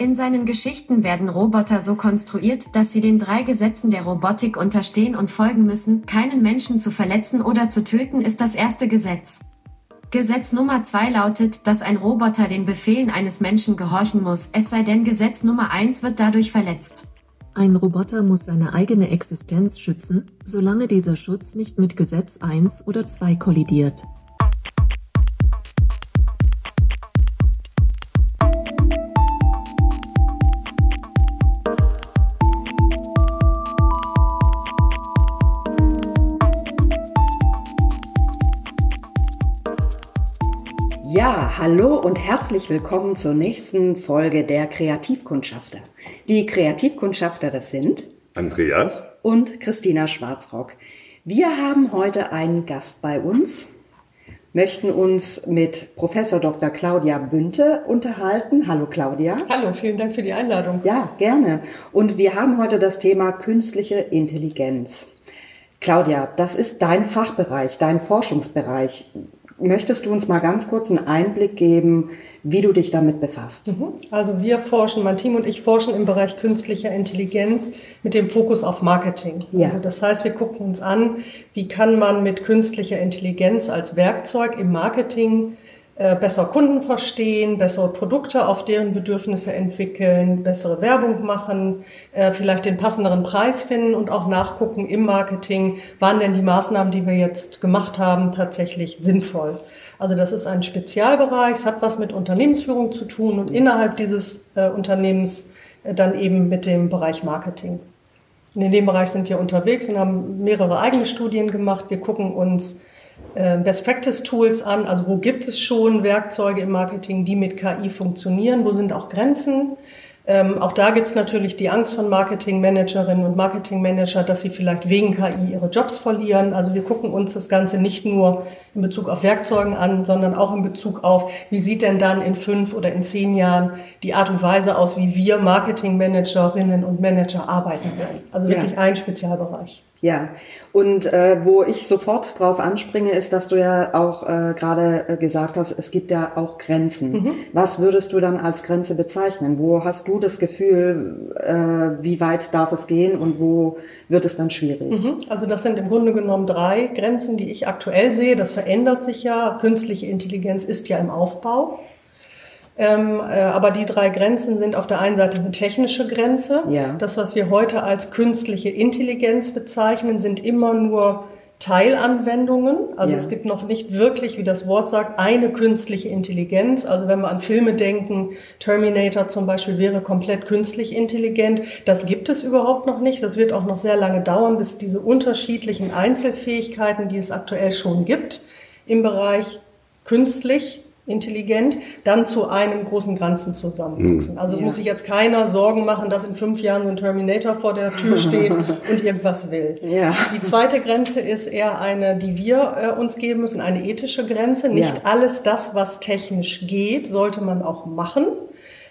In seinen Geschichten werden Roboter so konstruiert, dass sie den drei Gesetzen der Robotik unterstehen und folgen müssen. Keinen Menschen zu verletzen oder zu töten ist das erste Gesetz. Gesetz Nummer zwei lautet, dass ein Roboter den Befehlen eines Menschen gehorchen muss, es sei denn Gesetz Nummer eins wird dadurch verletzt. Ein Roboter muss seine eigene Existenz schützen, solange dieser Schutz nicht mit Gesetz 1 oder 2 kollidiert. Hallo und herzlich willkommen zur nächsten Folge der Kreativkundschafter. Die Kreativkundschafter, das sind Andreas und Christina Schwarzrock. Wir haben heute einen Gast bei uns, möchten uns mit Professor Dr. Claudia Bünte unterhalten. Hallo Claudia. Hallo, vielen Dank für die Einladung. Ja, gerne. Und wir haben heute das Thema künstliche Intelligenz. Claudia, das ist dein Fachbereich, dein Forschungsbereich. Möchtest du uns mal ganz kurz einen Einblick geben, wie du dich damit befasst? Mhm. Also wir forschen, mein Team und ich forschen im Bereich künstlicher Intelligenz mit dem Fokus auf Marketing. Ja. Also das heißt, wir gucken uns an, wie kann man mit künstlicher Intelligenz als Werkzeug im Marketing besser Kunden verstehen, bessere Produkte auf deren Bedürfnisse entwickeln, bessere Werbung machen, äh, vielleicht den passenderen Preis finden und auch nachgucken im Marketing, waren denn die Maßnahmen, die wir jetzt gemacht haben, tatsächlich sinnvoll. Also das ist ein Spezialbereich, es hat was mit Unternehmensführung zu tun und innerhalb dieses äh, Unternehmens äh, dann eben mit dem Bereich Marketing. Und in dem Bereich sind wir unterwegs und haben mehrere eigene Studien gemacht. Wir gucken uns äh, Best Practice Tools an. Also wo gibt es schon Werkzeuge im Marketing, die mit KI funktionieren? Wo sind auch Grenzen? Ähm, auch da gibt es natürlich die Angst von Marketingmanagerinnen und Marketingmanager, dass sie vielleicht wegen KI ihre Jobs verlieren. Also wir gucken uns das Ganze nicht nur in Bezug auf Werkzeugen an, sondern auch in Bezug auf, wie sieht denn dann in fünf oder in zehn Jahren die Art und Weise aus, wie wir Marketingmanagerinnen und Manager arbeiten werden. Also wirklich ja. ein Spezialbereich. Ja, und äh, wo ich sofort drauf anspringe, ist, dass du ja auch äh, gerade äh, gesagt hast, es gibt ja auch Grenzen. Mhm. Was würdest du dann als Grenze bezeichnen? Wo hast du das Gefühl, äh, wie weit darf es gehen und wo wird es dann schwierig? Mhm. Also das sind im Grunde genommen drei Grenzen, die ich aktuell sehe. Das verändert sich ja. Künstliche Intelligenz ist ja im Aufbau. Ähm, äh, aber die drei Grenzen sind auf der einen Seite eine technische Grenze. Ja. Das, was wir heute als künstliche Intelligenz bezeichnen, sind immer nur Teilanwendungen. Also ja. es gibt noch nicht wirklich, wie das Wort sagt, eine künstliche Intelligenz. Also wenn wir an Filme denken, Terminator zum Beispiel wäre komplett künstlich intelligent. Das gibt es überhaupt noch nicht. Das wird auch noch sehr lange dauern, bis diese unterschiedlichen Einzelfähigkeiten, die es aktuell schon gibt, im Bereich künstlich intelligent, dann zu einem großen Ganzen zusammenwachsen. Hm. Also ja. muss sich jetzt keiner Sorgen machen, dass in fünf Jahren ein Terminator vor der Tür steht und irgendwas will. Ja. Die zweite Grenze ist eher eine, die wir äh, uns geben müssen, eine ethische Grenze. Nicht ja. alles das, was technisch geht, sollte man auch machen.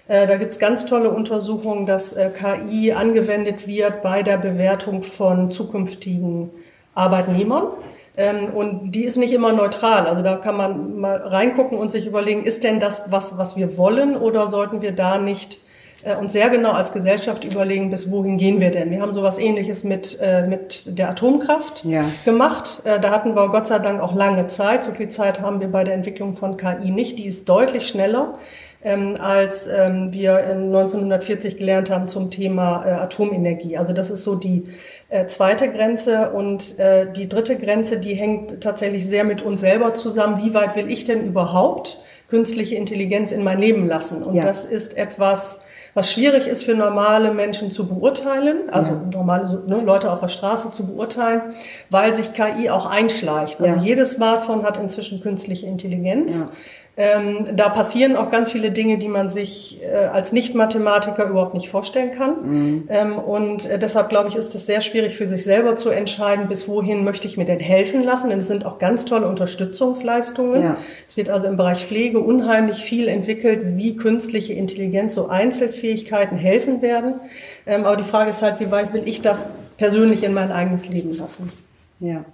Äh, da gibt's ganz tolle Untersuchungen, dass äh, KI angewendet wird bei der Bewertung von zukünftigen Arbeitnehmern. Ähm, und die ist nicht immer neutral. Also da kann man mal reingucken und sich überlegen, ist denn das was, was wir wollen oder sollten wir da nicht äh, uns sehr genau als Gesellschaft überlegen, bis wohin gehen wir denn? Wir haben sowas ähnliches mit, äh, mit der Atomkraft ja. gemacht. Äh, da hatten wir Gott sei Dank auch lange Zeit. So viel Zeit haben wir bei der Entwicklung von KI nicht. Die ist deutlich schneller ähm, als ähm, wir 1940 gelernt haben zum Thema äh, Atomenergie. Also das ist so die äh, zweite Grenze und äh, die dritte Grenze, die hängt tatsächlich sehr mit uns selber zusammen. Wie weit will ich denn überhaupt künstliche Intelligenz in mein Leben lassen? Und ja. das ist etwas, was schwierig ist für normale Menschen zu beurteilen, also ja. normale ne, Leute auf der Straße zu beurteilen, weil sich KI auch einschleicht. Also ja. jedes Smartphone hat inzwischen künstliche Intelligenz. Ja. Ähm, da passieren auch ganz viele Dinge, die man sich äh, als Nicht-Mathematiker überhaupt nicht vorstellen kann. Mhm. Ähm, und äh, deshalb glaube ich, ist es sehr schwierig für sich selber zu entscheiden, bis wohin möchte ich mir denn helfen lassen. Denn es sind auch ganz tolle Unterstützungsleistungen. Ja. Es wird also im Bereich Pflege unheimlich viel entwickelt, wie künstliche Intelligenz, so Einzelfähigkeiten helfen werden. Ähm, aber die Frage ist halt, wie weit will ich das persönlich in mein eigenes Leben lassen? Ja.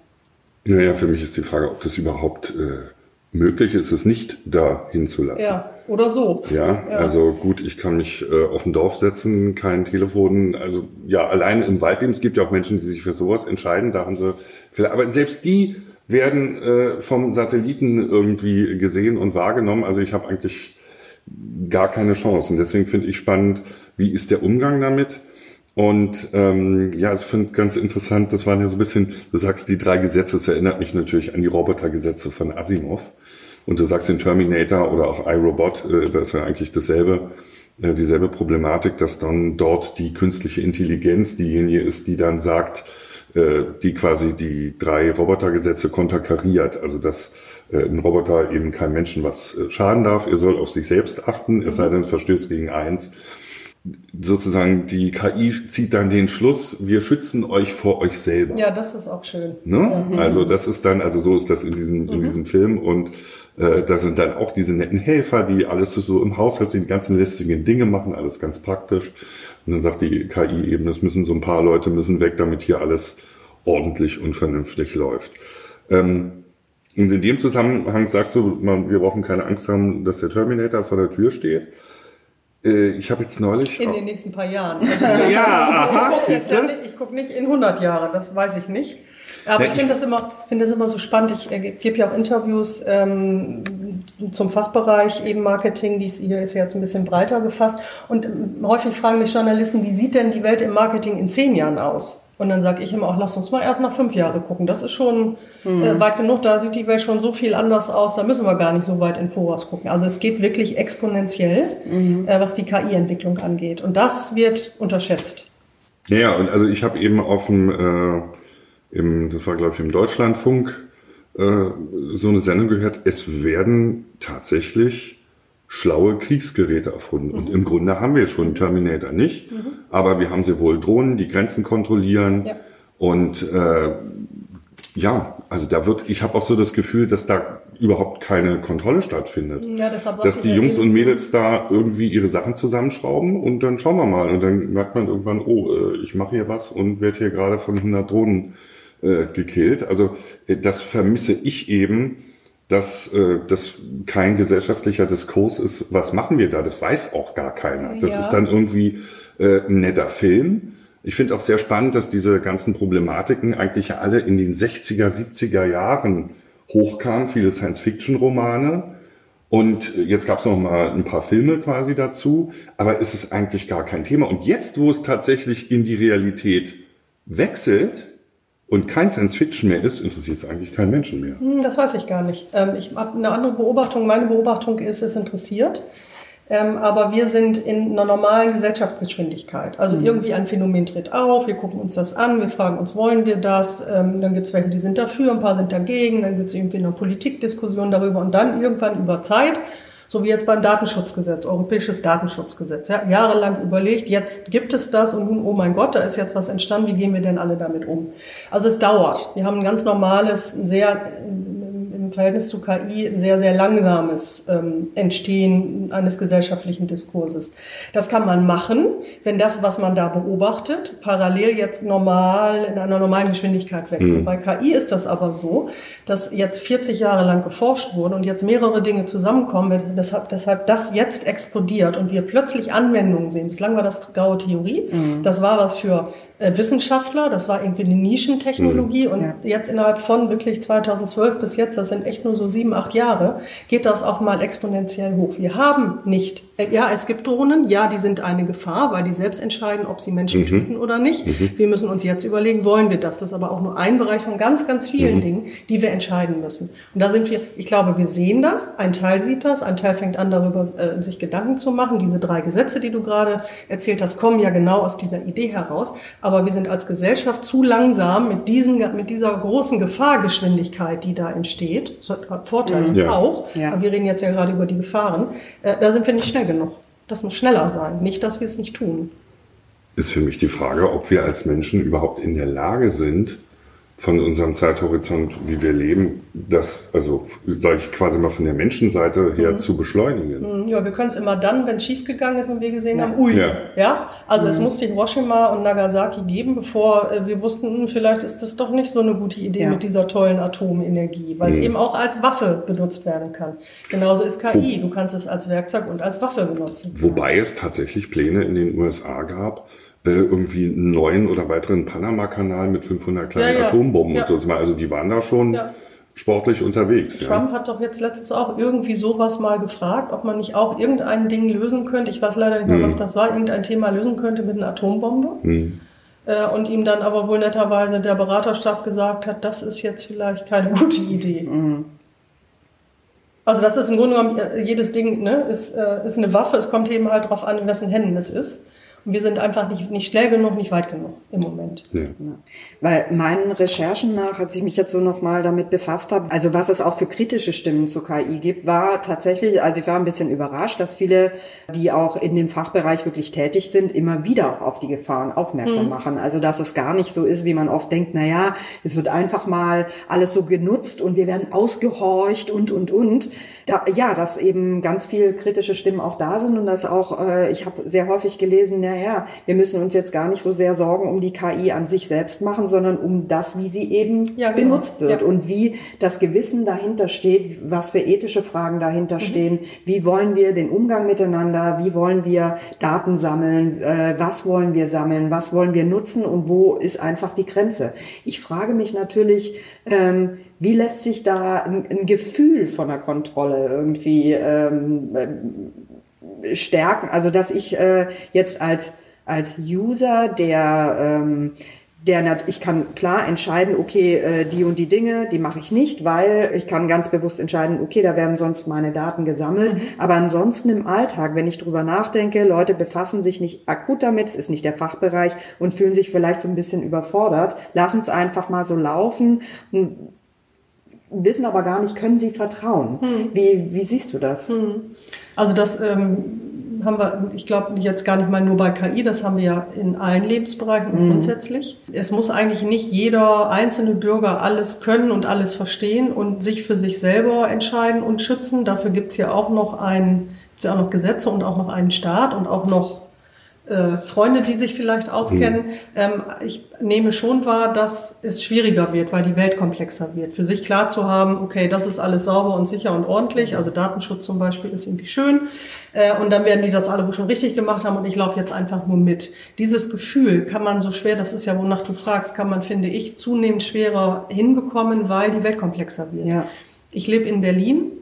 Naja, für mich ist die Frage, ob das überhaupt äh möglich ist es nicht da hinzulassen. Ja, oder so. Ja, ja, also gut, ich kann mich äh, auf ein Dorf setzen, kein Telefon. Also ja, allein im Waldleben, es gibt ja auch Menschen, die sich für sowas entscheiden. Da haben sie, aber selbst die werden äh, vom Satelliten irgendwie gesehen und wahrgenommen. Also ich habe eigentlich gar keine Chance. Und deswegen finde ich spannend, wie ist der Umgang damit? Und ähm, ja, ich finde ganz interessant, das waren ja so ein bisschen, du sagst die drei Gesetze, das erinnert mich natürlich an die Robotergesetze von Asimov. Und du sagst den Terminator oder auch iRobot, äh, das ist ja eigentlich dasselbe, äh, dieselbe Problematik, dass dann dort die künstliche Intelligenz diejenige ist, die dann sagt, äh, die quasi die drei Robotergesetze konterkariert. Also dass äh, ein Roboter eben keinem Menschen was äh, schaden darf, er soll auf sich selbst achten, es sei denn, verstößt gegen eins sozusagen die KI zieht dann den Schluss, wir schützen euch vor euch selber. Ja, das ist auch schön. Ne? Mhm. Also das ist dann, also so ist das in diesem, in mhm. diesem Film und äh, da sind dann auch diese netten Helfer, die alles so im Haushalt, die ganzen lästigen Dinge machen, alles ganz praktisch. Und dann sagt die KI eben, es müssen so ein paar Leute müssen weg, damit hier alles ordentlich und vernünftig läuft. Ähm, und in dem Zusammenhang sagst du, man, wir brauchen keine Angst haben, dass der Terminator vor der Tür steht. Äh, ich habe jetzt neulich. In den nächsten paar Jahren. Also ja, aha, ich gucke nicht, guck nicht in 100 Jahren, das weiß ich nicht. Aber ja, ich finde das immer, finde das immer so spannend. Ich äh, gebe ja auch Interviews ähm, zum Fachbereich eben Marketing, die ist hier ist jetzt ein bisschen breiter gefasst. Und ähm, häufig fragen mich Journalisten, wie sieht denn die Welt im Marketing in zehn Jahren aus? Und dann sage ich immer auch, lass uns mal erst nach fünf Jahre gucken. Das ist schon mhm. äh, weit genug. Da sieht die Welt schon so viel anders aus. Da müssen wir gar nicht so weit in Voraus gucken. Also es geht wirklich exponentiell, mhm. äh, was die KI-Entwicklung angeht. Und das wird unterschätzt. Ja, und also ich habe eben auf dem, äh, im, das war glaube ich im Deutschlandfunk, äh, so eine Sendung gehört. Es werden tatsächlich schlaue Kriegsgeräte erfunden. Mhm. Und im Grunde haben wir schon Terminator nicht, mhm. aber wir haben sehr wohl Drohnen, die Grenzen kontrollieren. Ja. Und äh, ja, also da wird, ich habe auch so das Gefühl, dass da überhaupt keine Kontrolle stattfindet. Ja, deshalb dass die Jungs und Mädels da irgendwie ihre Sachen zusammenschrauben und dann schauen wir mal. Und dann merkt man irgendwann, oh, äh, ich mache hier was und werde hier gerade von 100 Drohnen äh, gekillt. Also äh, das vermisse ich eben dass äh, das kein gesellschaftlicher Diskurs ist, was machen wir da? Das weiß auch gar keiner. Das ja. ist dann irgendwie äh, ein netter Film. Ich finde auch sehr spannend, dass diese ganzen Problematiken eigentlich alle in den 60er, 70er Jahren hochkamen, viele Science-Fiction-Romane. Und jetzt gab es noch mal ein paar Filme quasi dazu, aber ist es eigentlich gar kein Thema. Und jetzt, wo es tatsächlich in die Realität wechselt, und kein Science Fiction mehr ist, interessiert es eigentlich keinen Menschen mehr. Hm, das weiß ich gar nicht. Ähm, ich habe eine andere Beobachtung. Meine Beobachtung ist, es interessiert. Ähm, aber wir sind in einer normalen Gesellschaftsgeschwindigkeit. Also mhm. irgendwie ein Phänomen tritt auf, wir gucken uns das an, wir fragen uns, wollen wir das? Ähm, dann gibt es welche, die sind dafür, ein paar sind dagegen, dann gibt es irgendwie eine Politikdiskussion darüber und dann irgendwann über Zeit so wie jetzt beim Datenschutzgesetz, europäisches Datenschutzgesetz. Ja, jahrelang überlegt, jetzt gibt es das und nun, oh mein Gott, da ist jetzt was entstanden, wie gehen wir denn alle damit um? Also es dauert. Wir haben ein ganz normales, ein Verhältnis zu KI ein sehr, sehr langsames ähm, Entstehen eines gesellschaftlichen Diskurses. Das kann man machen, wenn das, was man da beobachtet, parallel jetzt normal in einer normalen Geschwindigkeit wächst. Mhm. Bei KI ist das aber so, dass jetzt 40 Jahre lang geforscht wurde und jetzt mehrere Dinge zusammenkommen, weshalb, weshalb das jetzt explodiert und wir plötzlich Anwendungen sehen. Bislang war das graue Theorie. Mhm. Das war was für Wissenschaftler, das war irgendwie eine Nischentechnologie mhm. und ja. jetzt innerhalb von wirklich 2012 bis jetzt, das sind echt nur so sieben, acht Jahre, geht das auch mal exponentiell hoch. Wir haben nicht, äh, ja, es gibt Drohnen, ja, die sind eine Gefahr, weil die selbst entscheiden, ob sie Menschen mhm. töten oder nicht. Mhm. Wir müssen uns jetzt überlegen, wollen wir das? Das ist aber auch nur ein Bereich von ganz, ganz vielen mhm. Dingen, die wir entscheiden müssen. Und da sind wir, ich glaube, wir sehen das, ein Teil sieht das, ein Teil fängt an, darüber äh, sich Gedanken zu machen. Diese drei Gesetze, die du gerade erzählt hast, kommen ja genau aus dieser Idee heraus. Aber wir sind als Gesellschaft zu langsam mit, diesem, mit dieser großen Gefahrgeschwindigkeit, die da entsteht. Das hat Vorteile ja. auch, ja. aber wir reden jetzt ja gerade über die Gefahren. Äh, da sind wir nicht schnell genug. Das muss schneller sein, nicht, dass wir es nicht tun. Ist für mich die Frage, ob wir als Menschen überhaupt in der Lage sind, von unserem Zeithorizont, wie wir leben, das, also sage ich quasi mal von der Menschenseite her mhm. zu beschleunigen. Mhm. Ja, wir können es immer dann, wenn es schiefgegangen ist und wir gesehen ja. haben, ui, ja. ja? Also mhm. es musste Hiroshima und Nagasaki geben, bevor äh, wir wussten, hm, vielleicht ist das doch nicht so eine gute Idee ja. mit dieser tollen Atomenergie, weil es mhm. eben auch als Waffe benutzt werden kann. Genauso ist KI, du kannst es als Werkzeug und als Waffe benutzen. Wobei es tatsächlich Pläne in den USA gab, irgendwie einen neuen oder weiteren Panama-Kanal mit 500 kleinen ja, ja. Atombomben ja. und so. Also die waren da schon sportlich unterwegs. Trump hat doch jetzt letztens auch irgendwie sowas mal gefragt, ob man nicht auch irgendein Ding lösen könnte. Ich weiß leider nicht mehr, hm. was das war. Irgendein Thema lösen könnte mit einer Atombombe. Hm. Äh, und ihm dann aber wohl netterweise der Beraterstab gesagt hat, das ist jetzt vielleicht keine gute Idee. Hm. Also das ist im Grunde genommen, äh, jedes Ding ne, ist, äh, ist eine Waffe. Es kommt eben halt darauf an, in wessen Händen es ist. Wir sind einfach nicht, nicht schnell genug, nicht weit genug im Moment. Ja. Weil meinen Recherchen nach, als ich mich jetzt so nochmal damit befasst habe, also was es auch für kritische Stimmen zu KI gibt, war tatsächlich, also ich war ein bisschen überrascht, dass viele, die auch in dem Fachbereich wirklich tätig sind, immer wieder auf die Gefahren aufmerksam mhm. machen. Also dass es gar nicht so ist, wie man oft denkt, na ja, es wird einfach mal alles so genutzt und wir werden ausgehorcht und, und, und da, ja, dass eben ganz viel kritische Stimmen auch da sind und dass auch, äh, ich habe sehr häufig gelesen, naja, wir müssen uns jetzt gar nicht so sehr Sorgen um die KI an sich selbst machen, sondern um das, wie sie eben ja, genau. benutzt wird ja. und wie das Gewissen dahinter steht, was für ethische Fragen dahinter mhm. stehen, wie wollen wir den Umgang miteinander, wie wollen wir Daten sammeln, äh, was wollen wir sammeln, was wollen wir nutzen und wo ist einfach die Grenze. Ich frage mich natürlich, ähm, wie lässt sich da ein, ein Gefühl von der Kontrolle irgendwie ähm, äh, stärken? Also dass ich äh, jetzt als als User, der ähm, der ich kann klar entscheiden, okay, äh, die und die Dinge, die mache ich nicht, weil ich kann ganz bewusst entscheiden, okay, da werden sonst meine Daten gesammelt. Mhm. Aber ansonsten im Alltag, wenn ich drüber nachdenke, Leute befassen sich nicht akut damit, es ist nicht der Fachbereich und fühlen sich vielleicht so ein bisschen überfordert, lassen es einfach mal so laufen wissen aber gar nicht, können sie vertrauen. Hm. Wie, wie siehst du das? Hm. Also das ähm, haben wir, ich glaube, jetzt gar nicht mal nur bei KI, das haben wir ja in allen Lebensbereichen hm. grundsätzlich. Es muss eigentlich nicht jeder einzelne Bürger alles können und alles verstehen und sich für sich selber entscheiden und schützen. Dafür gibt's ja auch noch ein, gibt's ja auch noch Gesetze und auch noch einen Staat und auch noch äh, Freunde, die sich vielleicht auskennen. Mhm. Ähm, ich nehme schon wahr, dass es schwieriger wird, weil die Welt komplexer wird. Für sich klar zu haben, okay, das ist alles sauber und sicher und ordentlich. Also Datenschutz zum Beispiel ist irgendwie schön. Äh, und dann werden die das alle schon richtig gemacht haben und ich laufe jetzt einfach nur mit. Dieses Gefühl kann man so schwer, das ist ja, wonach du fragst, kann man, finde ich, zunehmend schwerer hinbekommen, weil die Welt komplexer wird. Ja. Ich lebe in Berlin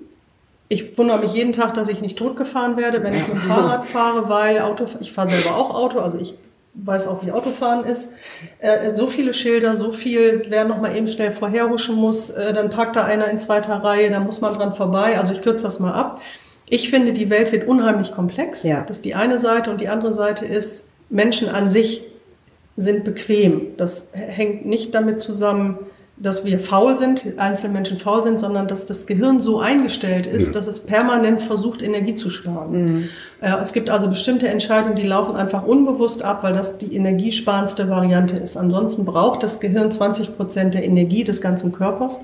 ich wundere mich jeden Tag, dass ich nicht totgefahren werde, wenn ich mit dem Fahrrad fahre, weil Auto, ich fahre selber auch Auto, also ich weiß auch, wie Autofahren ist. Äh, so viele Schilder, so viel, wer noch mal eben schnell vorherhuschen muss, äh, dann parkt da einer in zweiter Reihe, da muss man dran vorbei. Also ich kürze das mal ab. Ich finde, die Welt wird unheimlich komplex. Ja. Das ist die eine Seite und die andere Seite ist, Menschen an sich sind bequem. Das hängt nicht damit zusammen, dass wir faul sind, einzelne Menschen faul sind, sondern dass das Gehirn so eingestellt ist, ja. dass es permanent versucht, Energie zu sparen. Mhm. Äh, es gibt also bestimmte Entscheidungen, die laufen einfach unbewusst ab, weil das die energiesparendste Variante ist. Ansonsten braucht das Gehirn 20 Prozent der Energie des ganzen Körpers.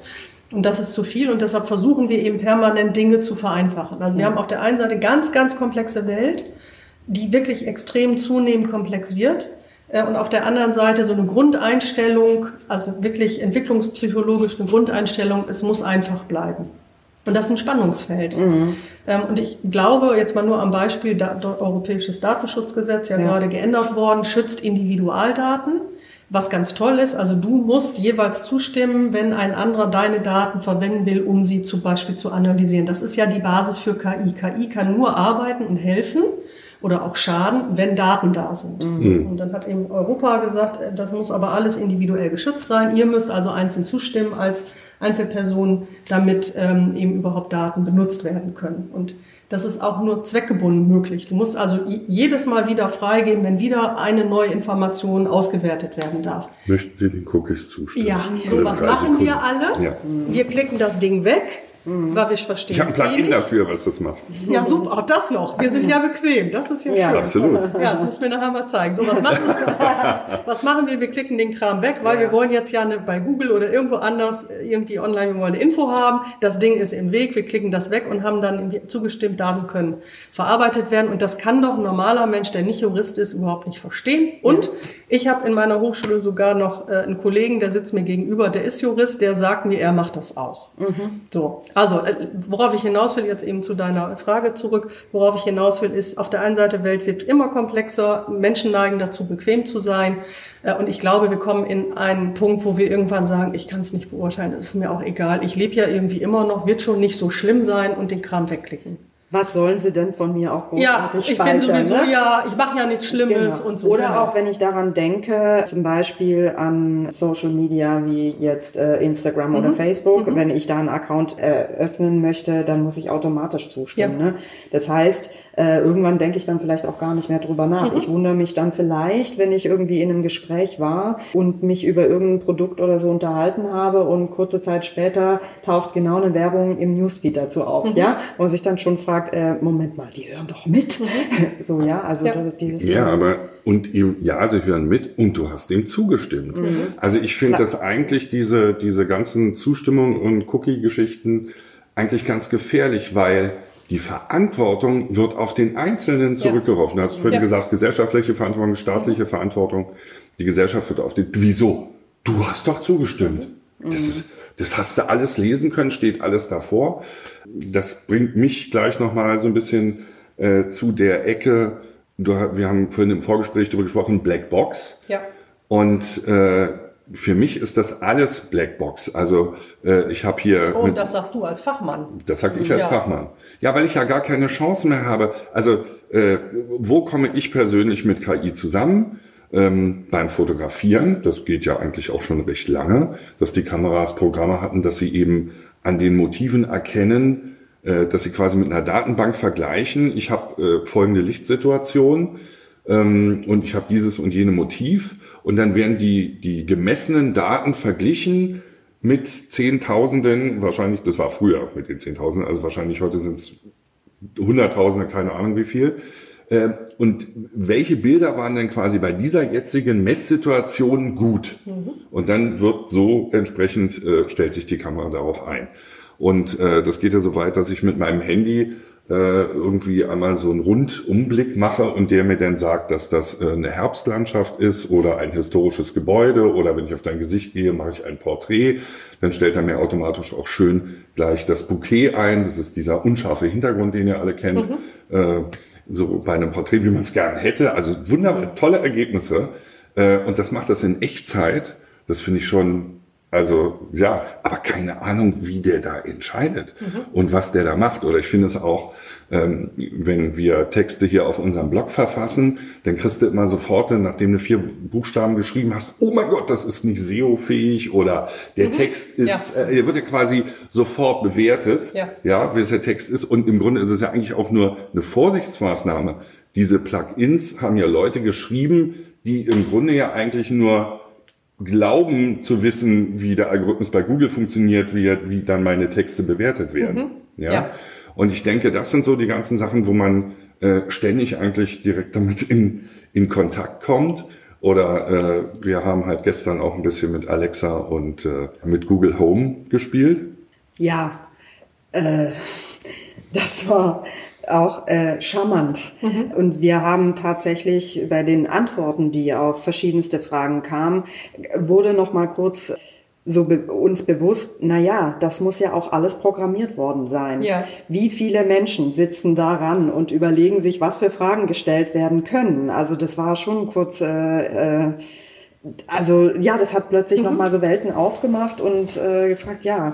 Und das ist zu viel und deshalb versuchen wir eben permanent Dinge zu vereinfachen. Also wir ja. haben auf der einen Seite ganz, ganz komplexe Welt, die wirklich extrem zunehmend komplex wird. Äh, und auf der anderen Seite so eine Grundeinstellung, also wirklich entwicklungspsychologisch eine Grundeinstellung, es muss einfach bleiben. Und das ist ein Spannungsfeld. Mhm. Ähm, und ich glaube, jetzt mal nur am Beispiel, Europäisches Datenschutzgesetz, ja, ja, gerade geändert worden, schützt Individualdaten, was ganz toll ist. Also du musst jeweils zustimmen, wenn ein anderer deine Daten verwenden will, um sie zum Beispiel zu analysieren. Das ist ja die Basis für KI. KI kann nur arbeiten und helfen oder auch Schaden, wenn Daten da sind. Mhm. Und dann hat eben Europa gesagt, äh, das muss aber alles individuell geschützt sein. Ihr müsst also einzeln zustimmen als Einzelperson, damit ähm, eben überhaupt Daten benutzt werden können. Und das ist auch nur zweckgebunden möglich. Du musst also jedes Mal wieder freigeben, wenn wieder eine neue Information ausgewertet werden darf. Möchten Sie den Cookies zustimmen? Ja, sowas machen wir alle. Ja. Wir klicken das Ding weg weil wir verstehen Ich habe ein eh Plugin nicht. dafür, was das macht. Ja, super, auch das noch. Wir sind ja bequem, das ist ja, Ja. schön. Absolut. Ja, das muss mir nachher mal zeigen. So, was machen wir? was machen wir? Wir klicken den Kram weg, weil wir wollen jetzt ja eine, bei Google oder irgendwo anders irgendwie online, wir wollen eine Info haben. Das Ding ist im Weg, wir klicken das weg und haben dann irgendwie zugestimmt, Daten können verarbeitet werden. Und das kann doch ein normaler Mensch, der nicht Jurist ist, überhaupt nicht verstehen. Und ich habe in meiner Hochschule sogar noch äh, einen Kollegen, der sitzt mir gegenüber, der ist Jurist, der sagt mir, er macht das auch. So, also äh, worauf ich hinaus will, jetzt eben zu deiner Frage zurück, worauf ich hinaus will, ist, auf der einen Seite, Welt wird immer komplexer, Menschen neigen dazu, bequem zu sein. Äh, Und ich glaube, wir kommen in einen Punkt, wo wir irgendwann sagen, ich kann es nicht beurteilen, es ist mir auch egal, ich lebe ja irgendwie immer noch, wird schon nicht so schlimm sein und den Kram wegklicken. Was sollen sie denn von mir auch Ja, großartig ich bin sowieso, ne? ja, ich mache ja nichts Schlimmes Genau. und so. Oder genau. auch wenn ich daran denke, zum Beispiel an Social Media wie jetzt äh, Instagram Mhm. oder Facebook, wenn ich da einen Account eröffnen möchte, dann muss ich automatisch zustimmen. Ja. Ne? Das heißt, äh, irgendwann denke ich dann vielleicht auch gar nicht mehr drüber nach. Mhm. Ich wundere mich dann vielleicht, wenn ich irgendwie in einem Gespräch war und mich über irgendein Produkt oder so unterhalten habe und kurze Zeit später taucht genau eine Werbung im Newsfeed dazu auf, Mhm. ja, wo man sich dann schon fragt, äh, Moment mal, die hören doch mit. so, ja, also Mhm. Ja. Das, dieses Ja, aber und ihm, ja, sie hören mit und du hast ihm zugestimmt. Also ich finde, dass eigentlich diese, diese ganzen Zustimmung und Cookie-Geschichten eigentlich ganz gefährlich, weil die Verantwortung wird auf den Einzelnen zurückgeworfen. Du hast vorhin Ja. gesagt, gesellschaftliche Verantwortung, staatliche Verantwortung. Die Gesellschaft wird auf den, wieso? Du hast doch zugestimmt. Das ist, das hast du alles lesen können, steht alles davor. Das bringt mich gleich nochmal so ein bisschen äh, zu der Ecke, du, wir haben vorhin im Vorgespräch darüber gesprochen, Black Box. Ja. Und äh, für mich ist das alles Blackbox. Also äh, ich habe hier, Oh, das sagst du als Fachmann. das sage ich als Ja. Fachmann. Ja, weil ich ja gar keine Chance mehr habe. Also äh, wo komme ich persönlich mit KI zusammen? Ähm, beim Fotografieren, das geht ja eigentlich auch schon recht lange, dass die Kameras Programme hatten, dass sie eben an den Motiven erkennen, äh, dass sie quasi mit einer Datenbank vergleichen. Ich habe äh, folgende Lichtsituation ähm, und ich habe dieses und jene Motiv und dann werden die, die gemessenen Daten verglichen mit Zehntausenden, wahrscheinlich, das war früher mit den Zehntausenden, also wahrscheinlich heute sind es Hunderttausende, keine Ahnung wie viel. Äh, Und welche Bilder waren denn quasi bei dieser jetzigen Messsituation gut? Und dann wird so entsprechend, äh, stellt sich die Kamera darauf ein. Und äh, das geht ja so weit, dass ich mit meinem Handy irgendwie einmal so einen Rundumblick mache und der mir dann sagt, dass das äh, eine Herbstlandschaft ist oder ein historisches Gebäude oder wenn ich auf dein Gesicht gehe, mache ich ein Porträt. Dann stellt er mir automatisch auch schön gleich das Bouquet ein. Das ist dieser unscharfe Hintergrund, den ihr alle kennt. Äh, so bei einem Porträt, wie man es gerne hätte. Also wunderbar, tolle Ergebnisse. Äh, und das macht das in Echtzeit. Das finde ich schon, also ja, aber keine Ahnung, wie der da entscheidet und was der da macht. Oder ich finde es auch, ähm, wenn wir Texte hier auf unserem Blog verfassen, dann kriegst du immer sofort, nachdem du vier Buchstaben geschrieben hast, oh mein Gott, das ist nicht SEO-fähig oder der Text ist, Ja. äh, wird ja quasi sofort bewertet, Ja. ja, wie es der Text ist. Und im Grunde ist es ja eigentlich auch nur eine Vorsichtsmaßnahme. Diese Plugins haben ja Leute geschrieben, die im Grunde ja eigentlich nur glauben zu wissen, wie der Algorithmus bei Google funktioniert, wie, wie dann meine Texte bewertet werden. Ja? Ja. Und ich denke, das sind so die ganzen Sachen, wo man äh, ständig eigentlich direkt damit in, in Kontakt kommt. Oder äh, wir haben halt gestern auch ein bisschen mit Alexa und äh, mit Google Home gespielt. Ja, äh, das war auch äh, charmant. Und wir haben tatsächlich bei den Antworten, die auf verschiedenste Fragen kamen, wurde noch mal kurz so be uns bewusst, na ja, das muss ja auch alles programmiert worden sein. Ja. Wie viele Menschen sitzen daran und überlegen sich, was für Fragen gestellt werden können? Also das war schon kurz, äh, äh, also ja, das hat plötzlich noch mal so Welten aufgemacht und äh, gefragt, ja,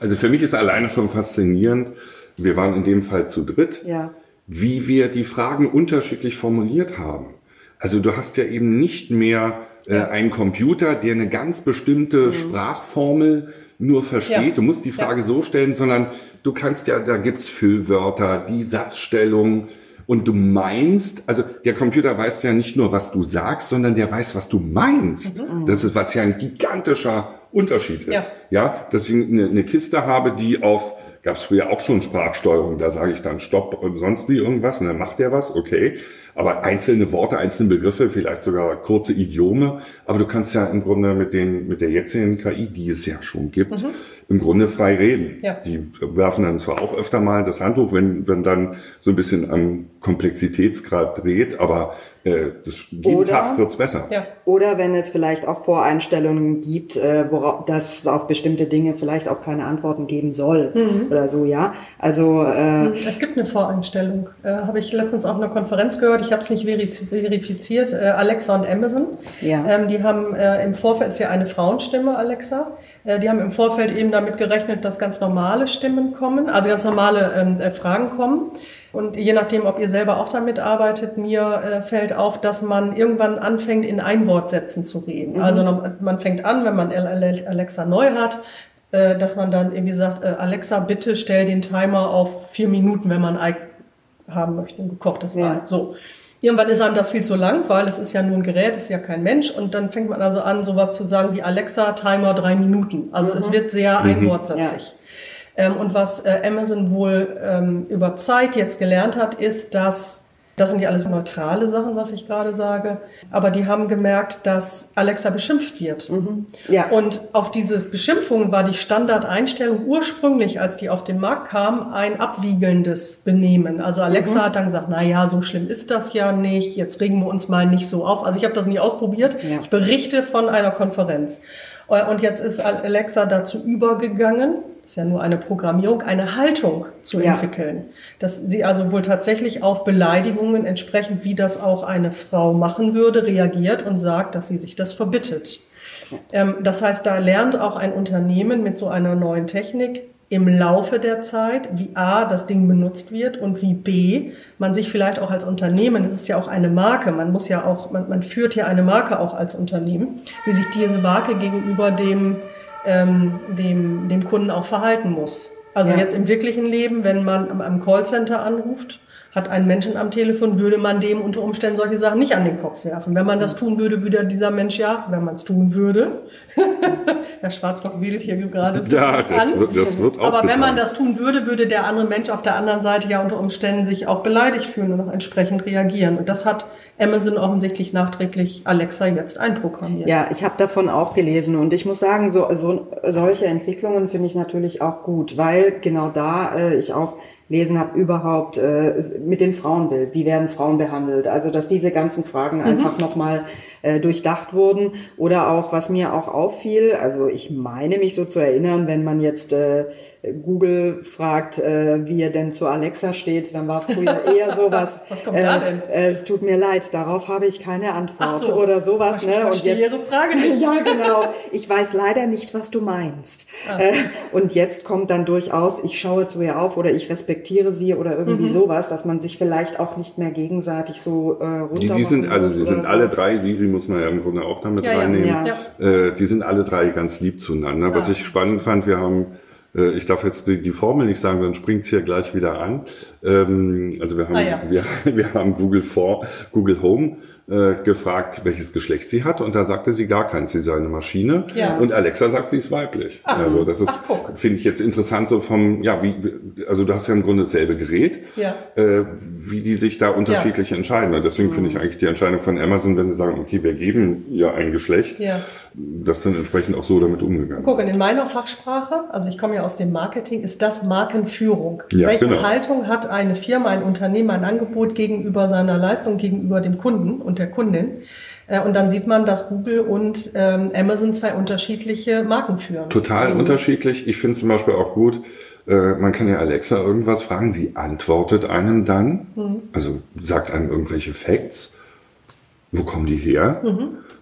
Also für mich ist alleine schon faszinierend, wir waren in dem Fall zu dritt, ja. wie wir die Fragen unterschiedlich formuliert haben. Also du hast ja eben nicht mehr äh, einen Computer, der eine ganz bestimmte Sprachformel nur versteht. Ja. Du musst die Frage so stellen, sondern du kannst ja, da gibt's Füllwörter, die Satzstellung und du meinst, also der Computer weiß ja nicht nur, was du sagst, sondern der weiß, was du meinst. Das ist was ja ein gigantischer Unterschied ist. Ja. Ja, dass ich eine, eine Kiste habe, die auf gab es früher auch schon Sprachsteuerung, da sage ich dann Stopp und sonst wie irgendwas und dann macht der was, okay. Aber einzelne Worte, einzelne Begriffe, vielleicht sogar kurze Idiome, aber du kannst ja im Grunde mit den mit der jetzigen KI, die es ja schon gibt, im Grunde frei reden. Ja. Die werfen dann zwar auch öfter mal das Handtuch, wenn wenn dann so ein bisschen am Komplexitätsgrad dreht, aber äh, das, jeden Oder- Tag wird's besser. Ja. Oder wenn es vielleicht auch Voreinstellungen gibt, äh, worauf, dass es auf bestimmte Dinge vielleicht auch keine Antworten geben soll oder so, ja. Also äh, Es gibt eine Voreinstellung. Äh, habe ich letztens auch in einer Konferenz gehört. Ich habe es nicht veri- verifiziert. Äh, Alexa und Amazon. Ja. Ähm, die haben äh, im Vorfeld, ist ja eine Frauenstimme, Alexa. Äh, die haben im Vorfeld eben damit gerechnet, dass ganz normale Stimmen kommen, also ganz normale ähm, äh, Fragen kommen. Und je nachdem, ob ihr selber auch damit arbeitet, mir äh, fällt auf, dass man irgendwann anfängt, in Einwortsätzen zu reden. Also man- man fängt an, wenn man Alexa neu hat, äh, dass man dann irgendwie sagt, äh, Alexa, bitte stell den Timer auf vier Minuten, wenn man Ei haben möchte, ein gekochtes Ja. Ei. So. Irgendwann ist einem das viel zu lang, weil es ist ja nur ein Gerät, es ist ja kein Mensch. Und dann fängt man also an, sowas zu sagen wie Alexa, Timer drei Minuten. Also es wird sehr einwortsätzig. Ähm, und was äh, Amazon wohl ähm, über Zeit jetzt gelernt hat, ist, dass das sind ja alles neutrale Sachen, was ich gerade sage. Aber die haben gemerkt, dass Alexa beschimpft wird. Ja. Und auf diese Beschimpfung war die Standardeinstellung ursprünglich, als die auf den Markt kam, ein abwiegelndes Benehmen. Also Alexa hat dann gesagt, na ja, so schlimm ist das ja nicht. Jetzt regen wir uns mal nicht so auf. Also ich habe das nie ausprobiert. Ja. Ich berichte von einer Konferenz. Äh, Und jetzt ist Alexa dazu übergegangen, ist ja nur eine Programmierung, eine Haltung zu Ja. entwickeln. Dass sie also wohl tatsächlich auf Beleidigungen entsprechend, wie das auch eine Frau machen würde, reagiert und sagt, dass sie sich das verbittet. Ähm, das heißt, da lernt auch ein Unternehmen mit so einer neuen Technik im Laufe der Zeit, wie A, das Ding benutzt wird und wie B, man sich vielleicht auch als Unternehmen, das ist ja auch eine Marke, man muss ja auch, man, man führt ja eine Marke auch als Unternehmen, wie sich diese Marke gegenüber dem, ähm, dem, dem Kunden auch verhalten muss. Also Ja. jetzt im wirklichen Leben, wenn man am, am Callcenter anruft, hat einen Menschen am Telefon, würde man dem unter Umständen solche Sachen nicht an den Kopf werfen. Wenn man das tun würde, würde dieser Mensch ja, wenn man es tun würde, Herr Schwarzrock wedelt hier gerade Ja, das an. wird, das wird auch Aber wenn getan. man das tun würde, würde der andere Mensch auf der anderen Seite ja unter Umständen sich auch beleidigt fühlen und auch entsprechend reagieren. Und das hat Amazon offensichtlich nachträglich Alexa jetzt einprogrammiert. Ja, ich habe davon auch gelesen und ich muss sagen, so, so solche Entwicklungen finde ich natürlich auch gut, weil genau da äh, ich auch lesen habe überhaupt äh, mit dem Frauenbild, wie werden Frauen behandelt, also dass diese ganzen Fragen einfach nochmal äh, durchdacht wurden. Oder auch was mir auch auffiel, also ich meine mich so zu erinnern, wenn man jetzt äh, Google fragt, äh, wie er denn zu Alexa steht, dann war früher eher sowas. Was kommt da denn? Äh, es tut mir leid, darauf habe ich keine Antwort Ach so. oder sowas. Ich ne? verstehe Ihre Frage nicht. Ja, genau. Ich weiß leider nicht, was du meinst. Ah. Äh, und jetzt kommt dann durchaus, ich schaue zu ihr auf oder ich respektiere sie oder Mhm. irgendwie sowas, dass man sich vielleicht auch nicht mehr gegenseitig so äh, runter. Die, die sind, also sie sind so. alle drei, Siri muss man ja im Grunde auch damit Ja, ja, reinnehmen. ja. Äh, die sind alle drei ganz lieb zueinander. Was Ah. ich spannend fand, wir haben, äh, ich darf jetzt die, die Formel nicht sagen, dann springt's hier gleich wieder an. Ähm, also wir haben, Ah, ja. wir, wir haben Google for, Google Home äh, gefragt, welches Geschlecht sie hat und da sagte sie gar keins, sie sei eine Maschine. Ja. Und Alexa sagt, sie ist weiblich. also das ist, Ach, finde ich jetzt interessant so vom, ja, wie, also du hast ja im Grunde dasselbe Gerät, Ja. äh, wie die sich da unterschiedlich entscheiden. Und deswegen finde ich eigentlich die Entscheidung von Amazon, wenn sie sagen, okay, wir geben ihr ein Geschlecht, Ja. dass dann entsprechend auch so damit umgegangen Guck, und in meiner Fachsprache, also ich komme ja aus dem Marketing, ist das Markenführung. Ja, Welche genau. Haltung hat eine Firma, ein Unternehmen, ein Angebot gegenüber seiner Leistung, gegenüber dem Kunden und der Kundin? Äh, Und dann sieht man, dass Google und ähm, Amazon zwei unterschiedliche Marken führen. Total unterschiedlich. Ich finde zum Beispiel auch gut, äh, man kann ja Alexa irgendwas fragen, sie antwortet einem dann, also sagt einem irgendwelche Facts. Wo kommen die her?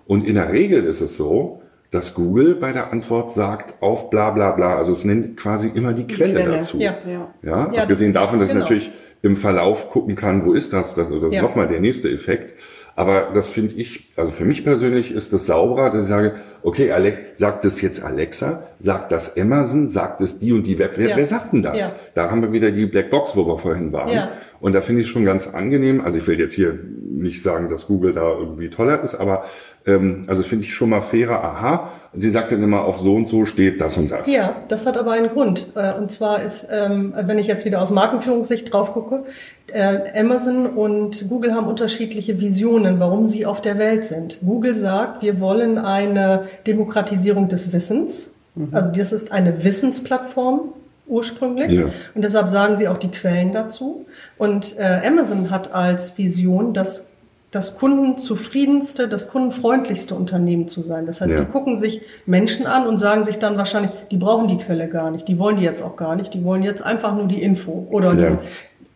Und in der Regel ist es so, dass Google bei der Antwort sagt auf bla bla bla. Also es nennt quasi immer die Quelle, Quelle. dazu. Ja. Ja. Ja, Ja, abgesehen davon, dass genau. ich natürlich im Verlauf gucken kann, wo ist das? Das, das ist Ja. nochmal der nächste Effekt. Aber das finde ich, also für mich persönlich ist das sauberer, dass ich sage, okay, Alex, sagt es jetzt Alexa, sagt das Amazon, sagt es die und die Web, wer, Ja. wer sagt denn das? Ja. Da haben wir wieder die Blackbox, wo wir vorhin waren. Ja. Und da finde ich es schon ganz angenehm. Also ich will jetzt hier nicht sagen, dass Google da irgendwie toller ist, aber ähm, also finde ich schon mal fairer, aha. Sie sagt dann immer, auf so und so steht das und das. Ja, das hat aber einen Grund. Äh, Und zwar ist, ähm, wenn ich jetzt wieder aus Markenführungssicht drauf gucke, äh, Amazon und Google haben unterschiedliche Visionen, warum sie auf der Welt sind. Google sagt, wir wollen eine Demokratisierung des Wissens. Also das ist eine Wissensplattform ursprünglich. Ja. Und deshalb sagen sie auch die Quellen dazu. Und äh, Amazon hat als Vision, das das kundenzufriedenste, das kundenfreundlichste Unternehmen zu sein. Das heißt, Ja. die gucken sich Menschen an und sagen sich dann wahrscheinlich, die brauchen die Quelle gar nicht, die wollen die jetzt auch gar nicht, die wollen jetzt einfach nur die Info oder Ja. die,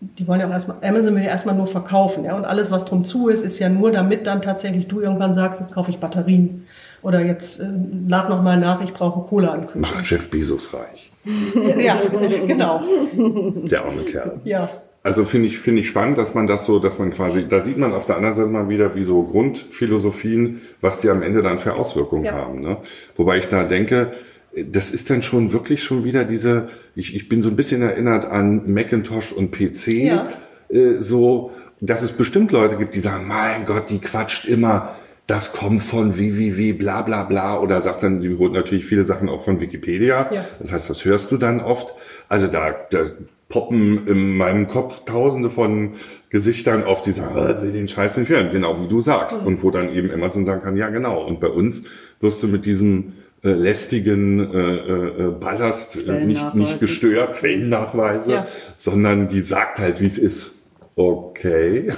die wollen ja auch erstmal, Amazon will ja erstmal nur verkaufen, ja, und alles, was drum zu ist, ist ja nur, damit dann tatsächlich du irgendwann sagst, jetzt kaufe ich Batterien oder jetzt äh, lad noch mal nach, ich brauche Cola im Kühlschrank. Macht Jeff Bezos reich. Ja, genau, Der arme Kerl. ja. Also finde ich, finde ich spannend, dass man das so, dass man quasi, da sieht man auf der anderen Seite mal wieder, wie so Grundphilosophien, was die am Ende dann für Auswirkungen Ja. haben. Ne? Wobei ich da denke, das ist dann schon wirklich schon wieder diese, ich, ich bin so ein bisschen erinnert an Macintosh und PC, Ja. äh, so, dass es bestimmt Leute gibt, die sagen, mein Gott, die quatscht immer, das kommt von www, bla bla bla, oder sagt dann, sie holt natürlich viele Sachen auch von Wikipedia. Ja. Das heißt, das hörst du dann oft. Also da, da poppen in meinem Kopf tausende von Gesichtern auf, die sagen, "Äh, will den Scheiß nicht hören, genau wie du sagst. Und wo dann eben Amazon sagen kann, ja genau. Und bei uns wirst du mit diesem äh, lästigen äh, äh, Ballast äh, nicht, nicht gestört, Quellennachweise, Ja. sondern die sagt halt, wie es ist. Okay.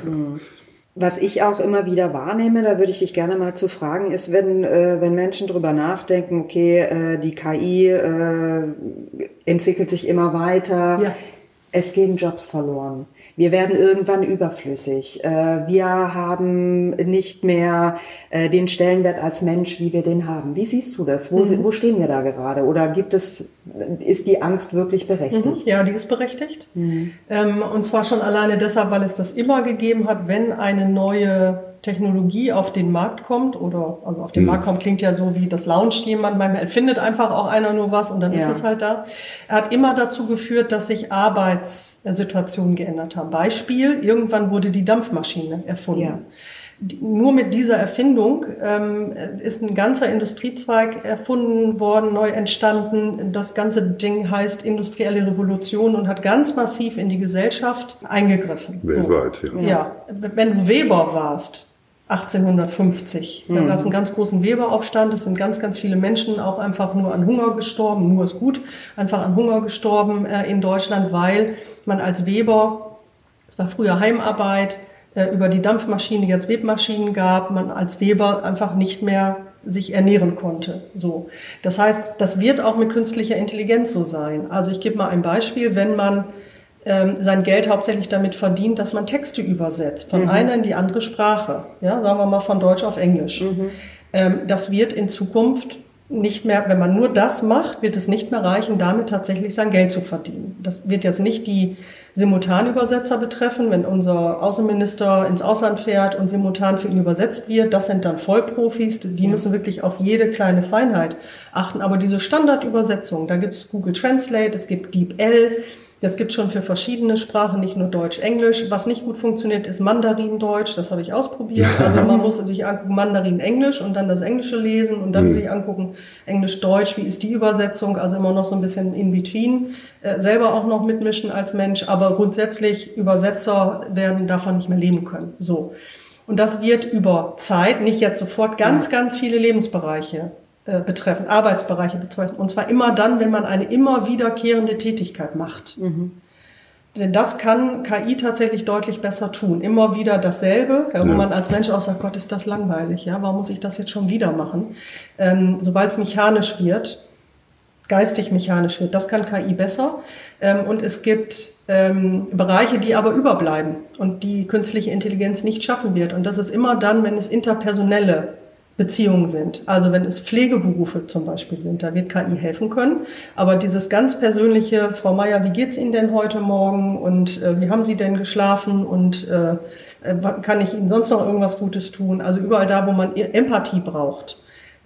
Was ich auch immer wieder wahrnehme, da würde ich dich gerne mal zu fragen, ist, wenn, äh, wenn Menschen drüber nachdenken, okay, äh, die KI äh, entwickelt sich immer weiter, Ja. es gehen Jobs verloren. Wir werden irgendwann überflüssig. Äh, wir haben nicht mehr äh, den Stellenwert als Mensch, wie wir den haben. Wie siehst du das? Wo, wo stehen wir da gerade? Oder gibt es, ist die Angst wirklich berechtigt? Ja, die ist berechtigt. Ähm, und zwar schon alleine deshalb, weil es das immer gegeben hat, wenn eine neue Technologie auf den Markt kommt oder also auf den Markt kommt, klingt ja so wie das launcht jemand, manchmal erfindet einfach auch einer nur was und dann ist Ja. es halt da. Er hat immer dazu geführt, dass sich Arbeitssituationen geändert haben. Beispiel, irgendwann wurde die Dampfmaschine erfunden. Ja. Nur mit dieser Erfindung ähm, ist ein ganzer Industriezweig erfunden worden, neu entstanden. Das ganze Ding heißt industrielle Revolution und hat ganz massiv in die Gesellschaft eingegriffen. Weltweit, so. ja. Ja, wenn du Weber warst, 1850, da gab es einen ganz großen Weberaufstand. Es sind ganz, ganz viele Menschen auch einfach nur an Hunger gestorben. Nur ist gut, einfach an Hunger gestorben äh, in Deutschland, weil man als Weber, es war früher Heimarbeit, äh, über die Dampfmaschine jetzt Webmaschinen gab, man als Weber einfach nicht mehr sich ernähren konnte. So. Das heißt, das wird auch mit künstlicher Intelligenz so sein. Also ich gebe mal ein Beispiel, wenn man ähm, sein Geld hauptsächlich damit verdient, dass man Texte übersetzt von einer in die andere Sprache. Ja, sagen wir mal von Deutsch auf Englisch. Ähm, das wird in Zukunft nicht mehr, wenn man nur das macht, wird es nicht mehr reichen, damit tatsächlich sein Geld zu verdienen. Das wird jetzt nicht die Simultanübersetzer betreffen, wenn unser Außenminister ins Ausland fährt und simultan für ihn übersetzt wird. Das sind dann Vollprofis, die müssen wirklich auf jede kleine Feinheit achten. Aber diese Standardübersetzung, da gibt es Google Translate, es gibt DeepL, das gibt schon für verschiedene Sprachen, nicht nur Deutsch, Englisch. Was nicht gut funktioniert, ist Mandarin-Deutsch. Das habe ich ausprobiert. Also man muss sich angucken, Mandarin-Englisch und dann das Englische lesen und dann sich angucken, Englisch-Deutsch. Wie ist die Übersetzung? Also immer noch so ein bisschen in between. Äh, selber auch noch mitmischen als Mensch. Aber grundsätzlich Übersetzer werden davon nicht mehr leben können. So. Und das wird über Zeit, nicht jetzt sofort, ganz, ganz viele Lebensbereiche betreffen, Arbeitsbereiche betreffen. Und zwar immer dann, wenn man eine immer wiederkehrende Tätigkeit macht. Denn das kann KI tatsächlich deutlich besser tun. Immer wieder dasselbe, ja, wo Ja. man als Mensch auch sagt, Gott, ist das langweilig, ja, warum muss ich das jetzt schon wieder machen? Ähm, Sobald es mechanisch wird, geistig mechanisch wird, das kann KI besser. Ähm, und es gibt ähm, Bereiche, die aber überbleiben und die künstliche Intelligenz nicht schaffen wird. Und das ist immer dann, wenn es interpersonelle Beziehungen sind. Also wenn es Pflegeberufe zum Beispiel sind, da wird KI helfen können. Aber dieses ganz persönliche, Frau Meier, wie geht's Ihnen denn heute Morgen und äh, wie haben Sie denn geschlafen und äh, äh, kann ich Ihnen sonst noch irgendwas Gutes tun? Also überall da, wo man Empathie braucht,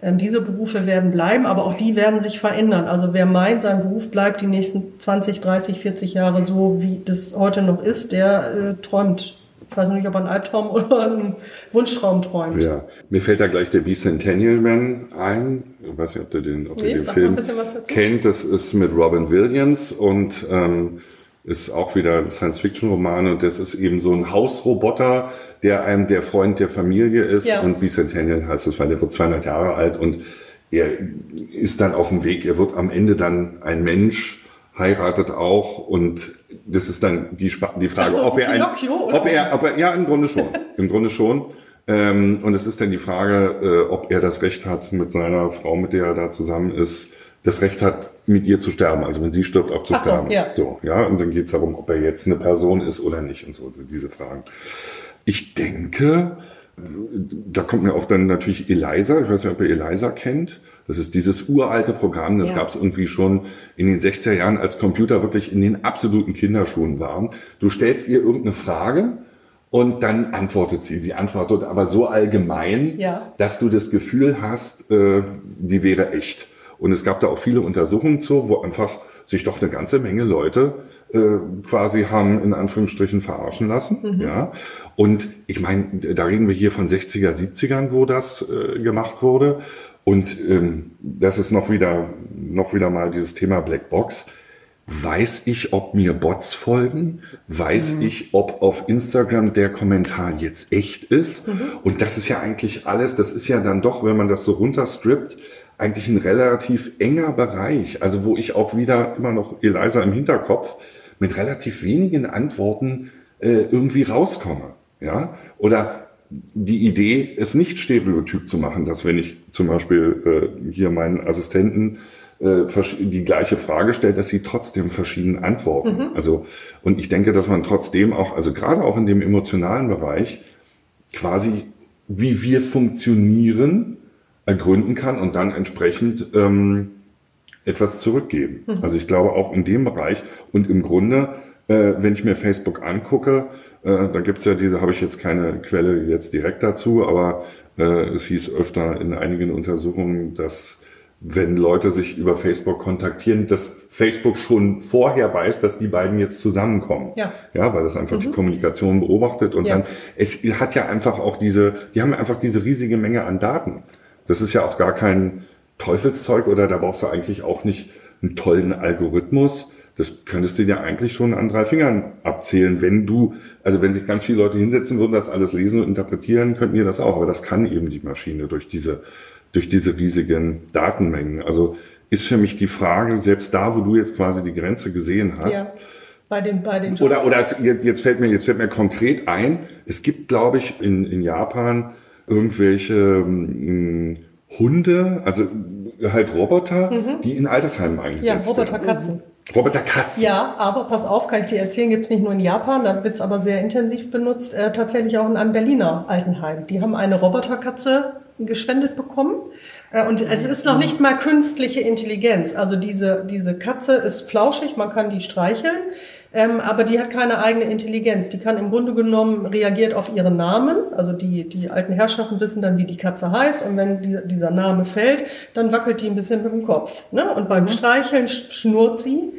Ähm, diese Berufe werden bleiben, aber auch die werden sich verändern. Also wer meint, sein Beruf bleibt die nächsten 20, 30, 40 Jahre so, wie das heute noch ist, der äh, träumt ich weiß nicht, ob er einen Albtraum oder einen Wunschtraum träumt. Ja, mir fällt da gleich der Bicentennial Man ein. Ich weiß nicht, ob du den, ob nee, ihr den Film kennt. Das ist mit Robin Williams und ähm, ist auch wieder Science-Fiction-Roman und das ist eben so ein Hausroboter, der einem der Freund der Familie ist ja. und Bicentennial heißt es, weil der wird 200 Jahre alt und er ist dann auf dem Weg, er wird am Ende dann ein Mensch, heiratet auch und das ist dann die, die Frage, so, ob, er ein, ob er, ob er, ja, im Grunde schon, im Grunde schon. Ähm, und es ist dann die Frage, äh, ob er das Recht hat, mit seiner Frau, mit der er da zusammen ist, das Recht hat, mit ihr zu sterben. Also wenn sie stirbt, auch zu Ach sterben. So, ja. so, ja. Und dann geht es darum, ob er jetzt eine Person ist oder nicht und so, diese Fragen. Ich denke, da kommt mir auch dann natürlich Eliza, ich weiß nicht, ob ihr Eliza kennt. Das ist dieses uralte Programm, das ja. gab es irgendwie schon in den 60er Jahren, als Computer wirklich in den absoluten Kinderschuhen waren. Du stellst ihr irgendeine Frage und dann antwortet sie. Sie antwortet aber so allgemein, ja. dass du das Gefühl hast, äh, die wäre echt. Und es gab da auch viele Untersuchungen zu, wo einfach sich doch eine ganze Menge Leute äh, quasi haben in Anführungsstrichen verarschen lassen. Mhm. Ja. Und ich meine, da reden wir hier von 60er, 70ern, wo das äh, gemacht wurde. Und ähm, das ist noch wieder, noch wieder mal dieses Thema Blackbox. Weiß ich, ob mir Bots folgen? Weiß mhm. ich, ob auf Instagram der Kommentar jetzt echt ist? Mhm. Und das ist ja eigentlich alles, das ist ja dann doch, wenn man das so runterstrippt, eigentlich ein relativ enger Bereich. Also wo ich auch wieder immer noch Eliza im Hinterkopf mit relativ wenigen Antworten äh, irgendwie rauskomme. Ja? Oder die Idee, es nicht stereotyp zu machen, dass wenn ich zum Beispiel äh, hier meinen Assistenten äh, die gleiche Frage stellt, dass sie trotzdem verschieden antworten. Mhm. Also, und ich denke, dass man trotzdem auch, also gerade auch in dem emotionalen Bereich, quasi wie wir funktionieren, ergründen kann und dann entsprechend ähm, etwas zurückgeben. Mhm. Also ich glaube auch in dem Bereich und im Grunde, äh, wenn ich mir Facebook angucke, äh, da gibt's ja diese, habe ich jetzt keine Quelle jetzt direkt dazu, aber äh, es hieß öfter in einigen Untersuchungen, dass wenn Leute sich über Facebook kontaktieren, dass Facebook schon vorher weiß, dass die beiden jetzt zusammenkommen. Ja. Ja, weil das einfach mhm. die Kommunikation beobachtet und ja. dann, es hat ja einfach auch diese, die haben einfach diese riesige Menge an Daten. Das ist ja auch gar kein Teufelszeug oder da brauchst du eigentlich auch nicht einen tollen Algorithmus, das könntest du dir eigentlich schon an drei Fingern abzählen, wenn du, also wenn sich ganz viele Leute hinsetzen würden, das alles lesen und interpretieren, könnten die das auch. Aber das kann eben die Maschine durch diese, durch diese riesigen Datenmengen. Also ist für mich die Frage, selbst da, wo du jetzt quasi die Grenze gesehen hast, ja. Bei den, bei den Jobs. Oder, oder jetzt fällt mir, jetzt fällt mir konkret ein, es gibt, glaube ich, in, in Japan irgendwelche mh, hm, Hunde, also halt Roboter, mhm. die in Altersheimen eingesetzt werden. Ja, Roboterkatzen. Roboter Katz. Ja, aber pass auf, kann ich dir erzählen, gibt's nicht nur in Japan, da wird's aber sehr intensiv benutzt, äh, tatsächlich auch in einem Berliner Altenheim. Die haben eine Roboterkatze gespendet bekommen. Äh, und es ist noch nicht mal künstliche Intelligenz. Also diese, diese Katze ist flauschig, man kann die streicheln. Ähm, aber die hat keine eigene Intelligenz. Die kann im Grunde genommen reagiert auf ihren Namen. Also die, die alten Herrschaften wissen dann, wie die Katze heißt. Und wenn die, dieser Name fällt, dann wackelt die ein bisschen mit dem Kopf. Ne? Und beim mhm. Streicheln schnurrt sie.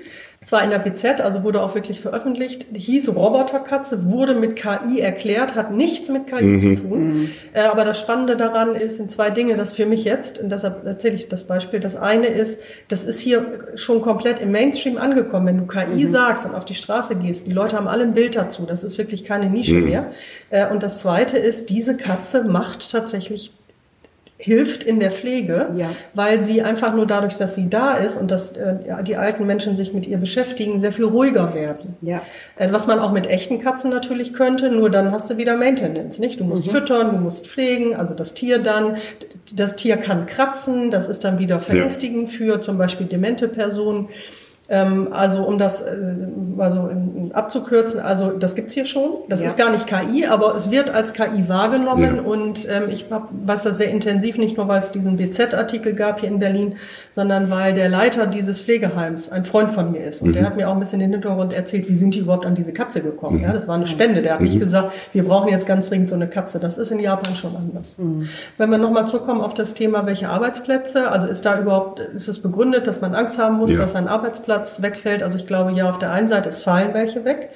Zwar in der BZ, also wurde auch wirklich veröffentlicht, hieß Roboterkatze, wurde mit KI erklärt, hat nichts mit KI mhm. zu tun. Mhm. Äh, aber das Spannende daran ist, sind zwei Dinge, das für mich jetzt, und deshalb erzähle ich das Beispiel. Das eine ist, das ist hier schon komplett im Mainstream angekommen. Wenn du KI mhm. sagst und auf die Straße gehst, die Leute haben alle ein Bild dazu. Das ist wirklich keine Nische mhm. mehr. Äh, und das zweite ist, diese Katze macht tatsächlich hilft in der Pflege, ja. weil sie einfach nur dadurch, dass sie da ist und dass äh, die alten Menschen sich mit ihr beschäftigen, sehr viel ruhiger werden. Ja. Äh, was man auch mit echten Katzen natürlich könnte, nur dann hast du wieder Maintenance, nicht? Du musst mhm. füttern, du musst pflegen, also das Tier dann, das Tier kann kratzen, das ist dann wieder verängstigend ja. für zum Beispiel demente Personen. Ähm, also um das äh, also in, abzukürzen, also das gibt's hier schon. Das Ja. ist gar nicht KI, aber es wird als KI wahrgenommen Ja. und ähm, ich weiß das sehr intensiv, nicht nur weil es diesen BZ-Artikel gab hier in Berlin, sondern weil der Leiter dieses Pflegeheims ein Freund von mir ist und der hat mir auch ein bisschen den Hintergrund erzählt, wie sind die überhaupt an diese Katze gekommen. Ja, das war eine Spende. Der hat nicht gesagt, wir brauchen jetzt ganz dringend so eine Katze. Das ist in Japan schon anders. Wenn wir nochmal zurückkommen auf das Thema, welche Arbeitsplätze, also ist da überhaupt, ist es begründet, dass man Angst haben muss, Ja. dass ein Arbeitsplatz wegfällt? Also ich glaube, ja, auf der einen Seite, es fallen welche weg.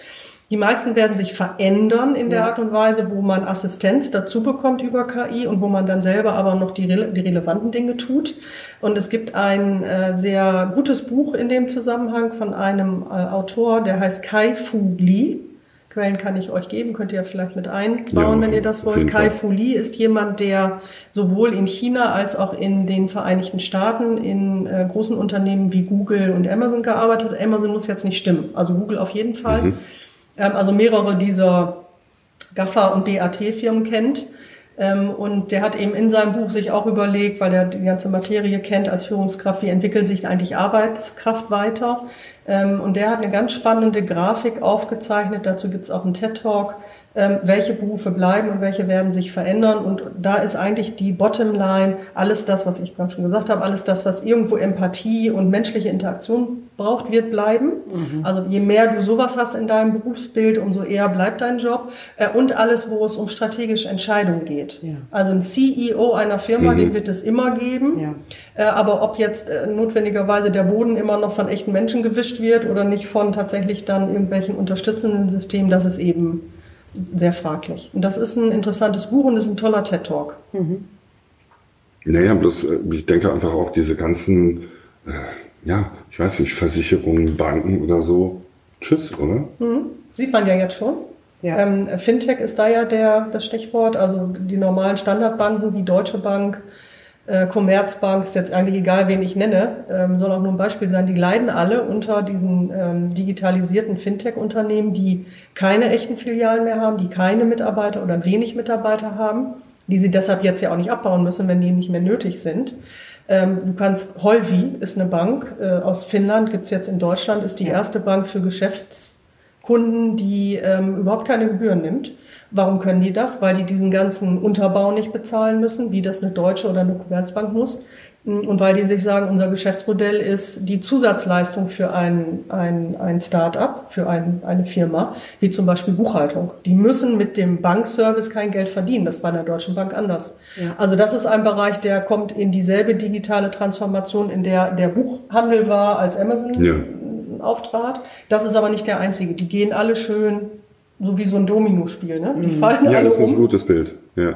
Die meisten werden sich verändern in der Art und Weise, wo man Assistenz dazu bekommt über KI und wo man dann selber aber noch die, rele die relevanten Dinge tut. Und es gibt ein äh, sehr gutes Buch in dem Zusammenhang von einem äh, Autor, der heißt Kai Fu Lee. Quellen kann ich euch geben, könnt ihr ja vielleicht mit einbauen, Ja, wenn ihr das wollt. Kai. Fu Lee ist jemand, der sowohl in China als auch in den Vereinigten Staaten in äh, großen Unternehmen wie Google und Amazon gearbeitet hat. Amazon muss jetzt nicht stimmen, also Google auf jeden Fall. Ähm, also mehrere dieser GAFA und BAT-Firmen kennt. Ähm, und der hat eben in seinem Buch sich auch überlegt, weil er die ganze Materie kennt als Führungskraft, wie entwickelt sich eigentlich Arbeitskraft weiter. Ähm, und der hat eine ganz spannende Grafik aufgezeichnet, dazu gibt es auch einen TED-Talk, welche Berufe bleiben und welche werden sich verändern. Und da ist eigentlich die Bottomline, alles das, was ich gerade schon gesagt habe, alles das, was irgendwo Empathie und menschliche Interaktion braucht, wird bleiben. Also je mehr du sowas hast in deinem Berufsbild, umso eher bleibt dein Job. Äh, Und alles, wo es um strategische Entscheidungen geht. Ja. Also ein CEO einer Firma, den wird es immer geben. Ja. Äh, Aber ob jetzt äh, notwendigerweise der Boden immer noch von echten Menschen gewischt wird oder nicht von tatsächlich dann irgendwelchen unterstützenden Systemen, das ist eben sehr fraglich. Und das ist ein interessantes Buch und das ist ein toller TED-Talk. Naja, bloß, äh, ich denke einfach auch diese ganzen, äh, ja, ich weiß nicht, Versicherungen, Banken oder so. Tschüss, oder? Sieht man ja jetzt schon. Ja. Ähm, Fintech ist da ja der, das Stichwort. Also die normalen Standardbanken wie Deutsche Bank, äh, Commerzbank, ist jetzt eigentlich egal, wen ich nenne, ähm, soll auch nur ein Beispiel sein, die leiden alle unter diesen ähm, digitalisierten Fintech-Unternehmen, die keine echten Filialen mehr haben, die keine Mitarbeiter oder wenig Mitarbeiter haben, die sie deshalb jetzt ja auch nicht abbauen müssen, wenn die nicht mehr nötig sind. Ähm, du kannst, Holvi ist eine Bank äh, aus Finnland, gibt's jetzt in Deutschland, ist die erste Bank für Geschäftskunden, die ähm, überhaupt keine Gebühren nimmt. Warum können die das? Weil die diesen ganzen Unterbau nicht bezahlen müssen, wie das eine deutsche oder eine Commerzbank muss. Und weil die sich sagen, unser Geschäftsmodell ist die Zusatzleistung für ein, ein, ein Start-up, für ein, eine Firma, wie zum Beispiel Buchhaltung. Die müssen mit dem Bankservice kein Geld verdienen. Das ist bei einer deutschen Bank anders. Ja. Also das ist ein Bereich, der kommt in dieselbe digitale Transformation, in der der Buchhandel war, als Amazon Ja. auftrat. Das ist aber nicht der einzige. Die gehen alle schön, so wie so ein Domino-Spiel. Ne? Die fallen Ja, alle das ist ein um. gutes Bild. Ja.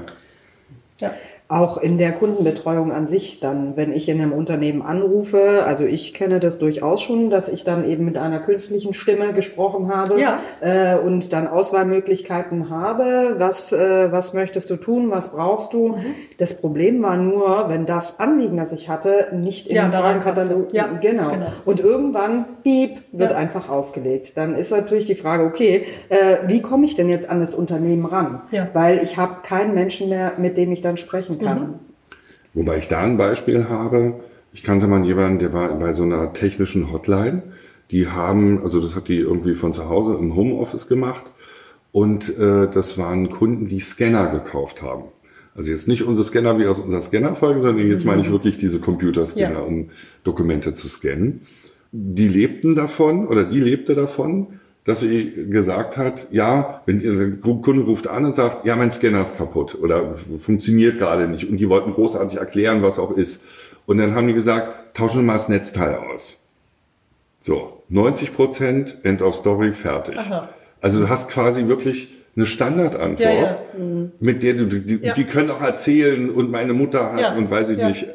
Ja. Auch in der Kundenbetreuung an sich dann, wenn ich in einem Unternehmen anrufe, also ich kenne das durchaus schon, dass ich dann eben mit einer künstlichen Stimme gesprochen habe Ja. äh, und dann Auswahlmöglichkeiten habe, was, äh, was möchtest du tun, was brauchst du. Mhm. Das Problem war nur, wenn das Anliegen, das ich hatte, nicht in Ja, den Fragenkatalog. Ja, genau. genau. Und irgendwann, piep, wird Ja. einfach aufgelegt. Dann ist natürlich die Frage, okay, äh, wie komme ich denn jetzt an das Unternehmen ran? Ja. Weil ich habe keinen Menschen mehr, mit dem ich dann sprechen kann. Mhm. Wobei ich da ein Beispiel habe. Ich kannte mal jemanden, der war bei so einer technischen Hotline. Die haben, also das hat die irgendwie von zu Hause im Homeoffice gemacht. Und äh, das waren Kunden, die Scanner gekauft haben. Also jetzt nicht unsere Scanner wie aus unserer Scannerfolge, sondern jetzt meine ich wirklich diese Computerscanner, Ja. um Dokumente zu scannen. Die lebten davon oder die lebte davon, dass sie gesagt hat, ja, wenn ihr Kunde ruft an und sagt, ja, mein Scanner ist kaputt oder funktioniert gerade nicht und die wollten großartig erklären, was auch ist. Und dann haben die gesagt, tauschen wir mal das Netzteil aus. So, 90 Prozent, End of Story, fertig. Aha. Also du hast quasi wirklich eine Standardantwort, Ja, ja. mit der du, die, Ja. die können auch erzählen und meine Mutter hat und weiß ich nicht,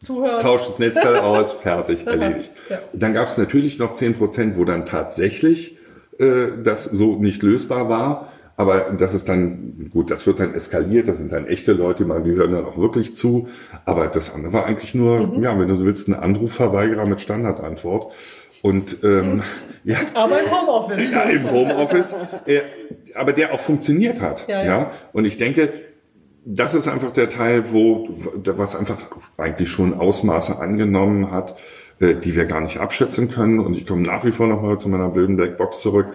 Zuhören. tauscht das Netzteil aus, fertig, erledigt. Und dann gab es natürlich noch 10 Prozent, wo dann tatsächlich äh, das so nicht lösbar war. Aber das ist dann, gut, das wird dann eskaliert, das sind dann echte Leute, man, die hören dann auch wirklich zu. Aber das andere war eigentlich nur, Mhm. ja, wenn du so willst, ein Anrufverweigerer mit Standardantwort. Und ähm, ja, Aber im Homeoffice. ja, im Homeoffice, äh, aber der auch funktioniert hat. Ja, Ja, ja. Und ich denke, das ist einfach der Teil, wo was einfach eigentlich schon Ausmaße angenommen hat, die wir gar nicht abschätzen können. Und ich komme nach wie vor nochmal zu meiner blöden Blackbox zurück.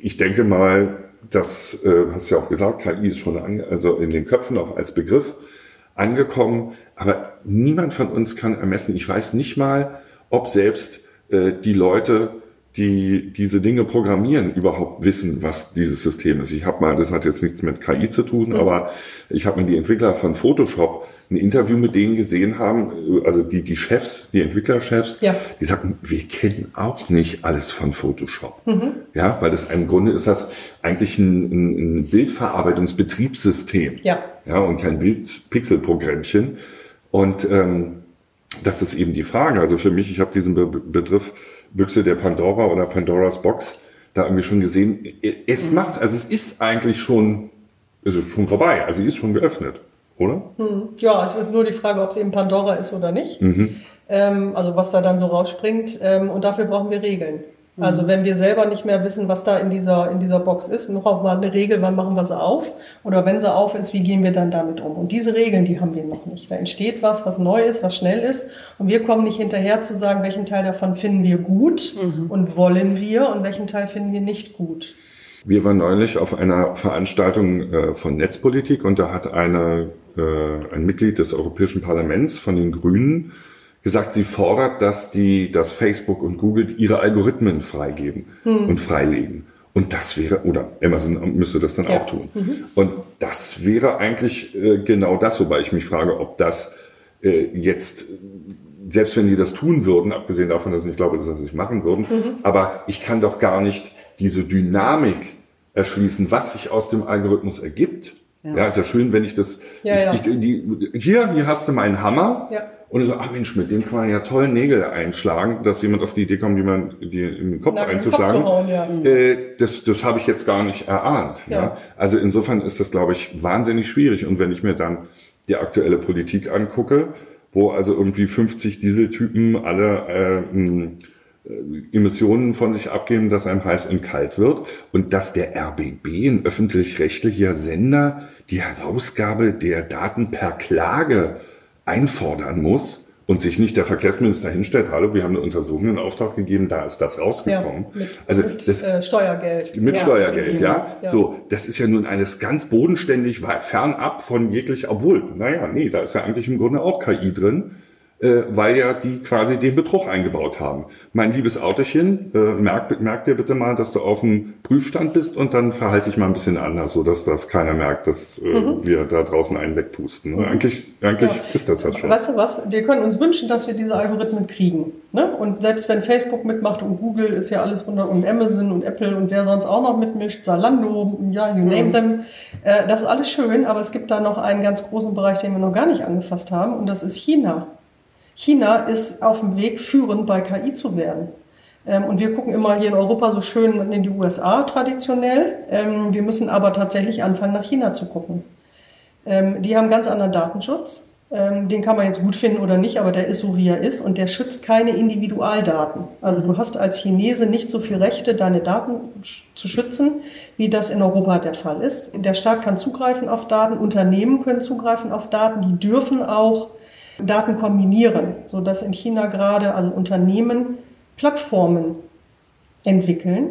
Ich denke mal, das äh, hast du ja auch gesagt, KI ist schon an, also in den Köpfen auch als Begriff angekommen, aber niemand von uns kann ermessen. Ich weiß nicht mal, ob selbst äh, die Leute, die diese Dinge programmieren, überhaupt wissen, was dieses System ist. Ich habe mal, das hat jetzt nichts mit KI zu tun, mhm. aber ich habe mir die Entwickler von Photoshop ein Interview mit denen gesehen haben, also die, die Chefs, die Entwicklerchefs, ja. die sagten, wir kennen auch nicht alles von Photoshop. Mhm. Ja, weil das im Grunde ist das eigentlich ein, ein, Bildverarbeitungsbetriebssystem. Ja. Ja, und kein Bildpixelprogrammchen. Und ähm, das ist eben die Frage. Also für mich, ich habe diesen Be Begriff Büchse der Pandora oder Pandoras Box da irgendwie schon gesehen. Es mhm. macht, also es ist eigentlich schon, es ist schon vorbei. Also sie ist schon geöffnet, oder? Hm. Ja, es ist nur die Frage, ob es eben Pandora ist oder nicht. Mhm. Ähm, also was da dann so rausspringt. Ähm, und dafür brauchen wir Regeln. Also mhm. wenn wir selber nicht mehr wissen, was da in dieser, in dieser Box ist, noch auch mal eine Regel, wann machen wir sie auf? Oder wenn sie auf ist, wie gehen wir dann damit um? Und diese Regeln, die haben wir noch nicht. Da entsteht was, was neu ist, was schnell ist. Und wir kommen nicht hinterher zu sagen, welchen Teil davon finden wir gut mhm. und wollen wir und welchen Teil finden wir nicht gut. Wir waren neulich auf einer Veranstaltung äh, von Netzpolitik und da hat eine, äh, ein Mitglied des Europäischen Parlaments von den Grünen gesagt, sie fordert, dass die, dass Facebook und Google ihre Algorithmen freigeben hm. und freilegen. Und das wäre, oder Amazon müsste das dann ja. auch tun. Mhm. Und das wäre eigentlich äh, genau das, wobei ich mich frage, ob das äh, jetzt, selbst wenn die das tun würden, abgesehen davon, dass ich glaube, dass sie das nicht machen würden, mhm. aber ich kann doch gar nicht diese Dynamik erschließen, was sich aus dem Algorithmus ergibt. Ja, ja ist ja schön, wenn ich das, ja, ich, ich, die, hier, hier hast du meinen Hammer. Ja und so, ach Mensch, mit dem kann man ja toll Nägel einschlagen, dass jemand auf die Idee kommt, jemand die in den Kopf Na, einzuschlagen. Kopf hauen, ja. äh, das das habe ich jetzt gar nicht erahnt. Ja. ja. Also insofern ist das, glaube ich, wahnsinnig schwierig. Und wenn ich mir dann die aktuelle Politik angucke, wo also irgendwie 50 Dieseltypen alle äh, äh, Emissionen von sich abgeben, dass einem heiß und kalt wird und dass der RBB, ein öffentlich-rechtlicher Sender, die Herausgabe der Daten per Klage einfordern muss und sich nicht der Verkehrsminister hinstellt, hallo, wir haben eine Untersuchung in Auftrag gegeben, da ist das rausgekommen. Ja, mit, also mit das, äh, Steuergeld. Mit ja. Steuergeld, ja. ja. So, das ist ja nun alles ganz bodenständig, fernab von jeglich, obwohl, naja, nee, da ist ja eigentlich im Grunde auch KI drin äh, weil ja die quasi den Betrug eingebaut haben. Mein liebes Autochen, äh, merk, merk dir bitte mal, dass du auf dem Prüfstand bist und dann verhalte ich mal ein bisschen anders, so dass das keiner merkt, dass äh, mhm. wir da draußen einen wegpusten. Mhm. Eigentlich, eigentlich ja. ist das das schon. Weißt du was? Wir können uns wünschen, dass wir diese Algorithmen kriegen. Ne? Und selbst wenn Facebook mitmacht und Google ist ja alles unter und Amazon und Apple und wer sonst auch noch mitmischt, Zalando, ja, you name mhm. them, äh, das ist alles schön, aber es gibt da noch einen ganz großen Bereich, den wir noch gar nicht angefasst haben und das ist China. China ist auf dem Weg, führend bei KI zu werden. Ähm, und wir gucken immer hier in Europa so schön in die USA traditionell. Ähm, wir müssen aber tatsächlich anfangen, nach China zu gucken. Ähm, die haben ganz anderen Datenschutz. Den kann man jetzt gut finden oder nicht, aber der ist so, wie er ist und der schützt keine Individualdaten. Also du hast als Chinese nicht so viel Rechte, deine Daten zu schützen, wie das in Europa der Fall ist. Der Staat kann zugreifen auf Daten, Unternehmen können zugreifen auf Daten, die dürfen auch Daten kombinieren, so dass in China gerade also Unternehmen Plattformen entwickeln,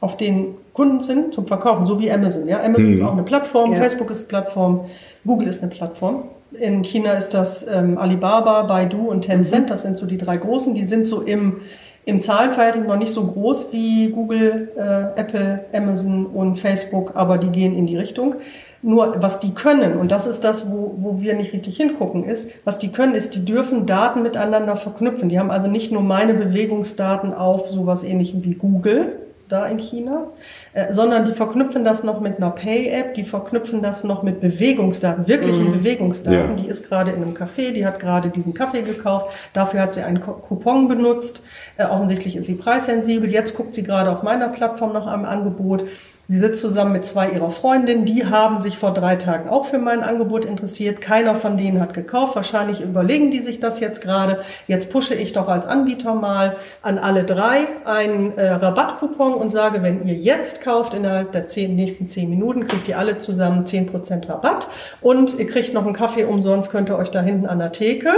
auf denen Kunden sind zum Verkaufen, so wie Amazon. Ja, Amazon mhm. ist auch eine Plattform, ja. Facebook ist eine Plattform, Google ist eine Plattform. In China ist das ähm, Alibaba, Baidu und Tencent. Mhm. Das sind so die drei großen. Die sind so im im Zahlenverhältnis noch nicht so groß wie Google, äh, Apple, Amazon und Facebook, aber die gehen in die Richtung. Nur was die können, und das ist das, wo, wo wir nicht richtig hingucken, ist, was die können, ist, die dürfen Daten miteinander verknüpfen. Die haben also nicht nur meine Bewegungsdaten auf sowas ähnlichem wie Google, da in China, äh, sondern die verknüpfen das noch mit einer Pay-App, die verknüpfen das noch mit Bewegungsdaten, wirklichen mhm. Bewegungsdaten. Ja. Die ist gerade in einem Café, die hat gerade diesen Kaffee gekauft, dafür hat sie einen Coupon benutzt, äh, offensichtlich ist sie preissensibel, jetzt guckt sie gerade auf meiner Plattform nach einem Angebot, Sie sitzt zusammen mit zwei ihrer Freundinnen, die haben sich vor drei Tagen auch für mein Angebot interessiert. Keiner von denen hat gekauft. Wahrscheinlich überlegen die sich das jetzt gerade. Jetzt pushe ich doch als Anbieter mal an alle drei einen äh, Rabattcoupon und sage, wenn ihr jetzt kauft, innerhalb der zehn, nächsten zehn Minuten, kriegt ihr alle zusammen zehn Prozent Rabatt und ihr kriegt noch einen Kaffee umsonst, könnt ihr euch da hinten an der Theke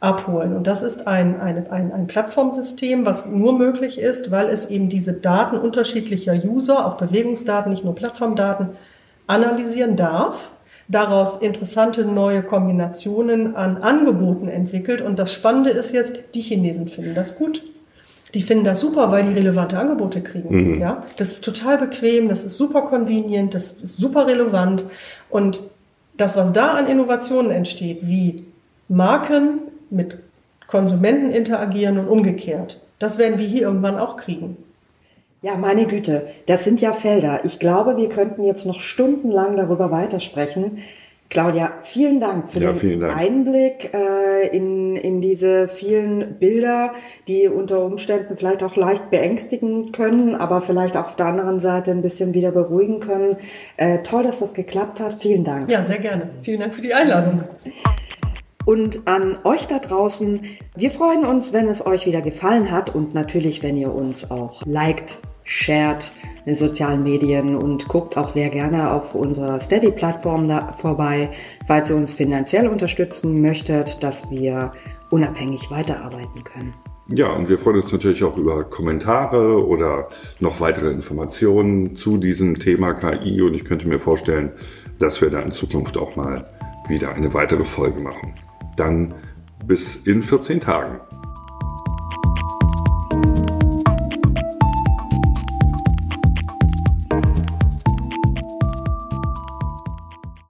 abholen. Und das ist ein, ein, ein, ein Plattformsystem, was nur möglich ist, weil es eben diese Daten unterschiedlicher User, auch Bewegungsdaten, nicht nur Plattformdaten, analysieren darf, daraus interessante neue Kombinationen an Angeboten entwickelt. Und das Spannende ist jetzt, die Chinesen finden das gut. Die finden das super, weil die relevante Angebote kriegen. Mhm. Ja, das ist total bequem, das ist super convenient, das ist super relevant. Und das, was da an Innovationen entsteht, wie Marken mit Konsumenten interagieren und umgekehrt, das werden wir hier irgendwann auch kriegen. Ja, meine Güte, das sind ja Felder. Ich glaube, wir könnten jetzt noch stundenlang darüber weitersprechen. Claudia, vielen Dank für ja, den Dank. Einblick äh, in, in diese vielen Bilder, die unter Umständen vielleicht auch leicht beängstigen können, aber vielleicht auch auf der anderen Seite ein bisschen wieder beruhigen können. Äh, toll, dass das geklappt hat. Vielen Dank. Ja, sehr gerne. Vielen Dank für die Einladung. Und an euch da draußen, wir freuen uns, wenn es euch wieder gefallen hat und natürlich, wenn ihr uns auch liked, shared in den sozialen Medien und guckt auch sehr gerne auf unserer Steady-Plattform vorbei, falls ihr uns finanziell unterstützen möchtet, dass wir unabhängig weiterarbeiten können. Ja, und wir freuen uns natürlich auch über Kommentare oder noch weitere Informationen zu diesem Thema KI und ich könnte mir vorstellen, dass wir da in Zukunft auch mal wieder eine weitere Folge machen. Dann bis in 14 Tagen.